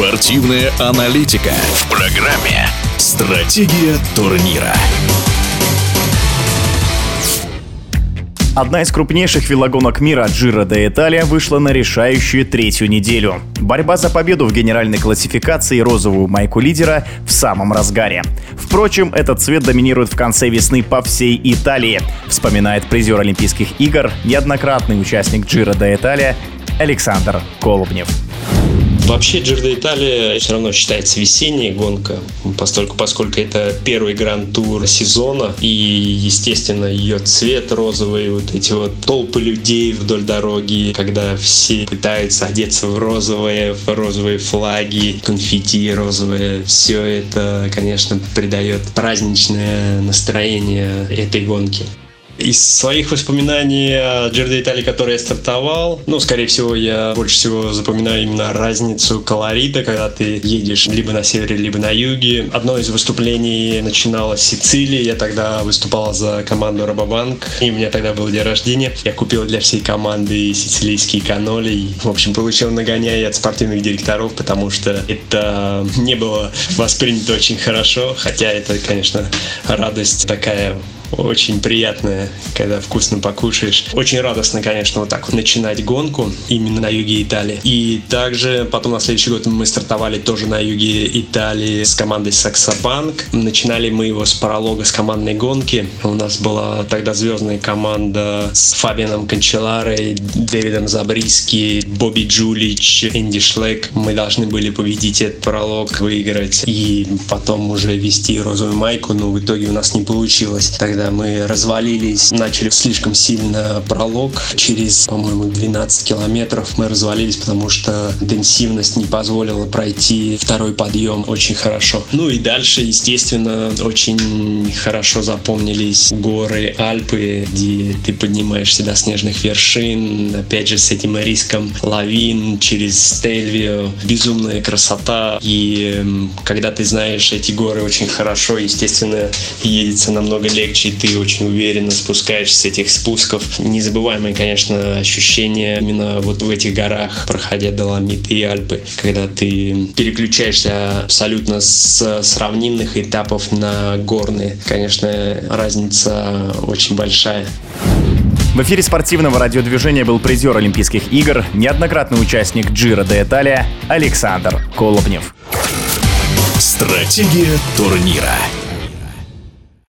Спортивная аналитика в программе «Стратегия турнира». Одна из крупнейших велогонок мира Джиро де Италия вышла на решающую третью неделю. Борьба за победу в генеральной классификации и розовую майку лидера в самом разгаре. Впрочем, этот цвет доминирует в конце весны по всей Италии, вспоминает призер Олимпийских игр, неоднократный участник Джиро де Италия Александр Колобнев. Вообще Джир Италия все равно считается весенняя гонка, поскольку, поскольку это первый гранд-тур сезона, и, естественно, ее цвет розовый, вот эти вот толпы людей вдоль дороги, когда все пытаются одеться в розовые, в розовые флаги, конфетти розовые, все это, конечно, придает праздничное настроение этой гонки. Из своих воспоминаний о Джерде Италии, который я стартовал, ну, скорее всего, я больше всего запоминаю именно разницу колорита, когда ты едешь либо на севере, либо на юге. Одно из выступлений начиналось в Сицилии, я тогда выступал за команду Робобанк, и у меня тогда был день рождения. Я купил для всей команды сицилийские каноли, и, в общем, получил нагоняй от спортивных директоров, потому что это не было воспринято очень хорошо, хотя это, конечно, радость такая очень приятное, когда вкусно покушаешь. Очень радостно, конечно, вот так вот начинать гонку именно на юге Италии. И также потом на следующий год мы стартовали тоже на юге Италии с командой Саксобанк. Начинали мы его с пролога с командной гонки. У нас была тогда звездная команда с Фабианом Канчеларой, Дэвидом Забриски, Бобби Джулич, Энди Шлек. Мы должны были победить этот пролог, выиграть и потом уже вести розовую майку, но в итоге у нас не получилось. Тогда когда мы развалились, начали слишком сильно пролог. Через, по-моему, 12 километров мы развалились, потому что интенсивность не позволила пройти второй подъем очень хорошо. Ну и дальше, естественно, очень хорошо запомнились горы Альпы, где ты поднимаешься до снежных вершин, опять же, с этим риском лавин через Стельвио. Безумная красота. И когда ты знаешь эти горы очень хорошо, естественно, едется намного легче и ты очень уверенно спускаешься с этих спусков. Незабываемые, конечно, ощущения именно вот в этих горах, проходя Доломиты и Альпы, когда ты переключаешься абсолютно с, с равнинных этапов на горные. Конечно, разница очень большая. В эфире спортивного радиодвижения был призер Олимпийских игр, неоднократный участник Джира де Италия Александр Колобнев. Стратегия турнира.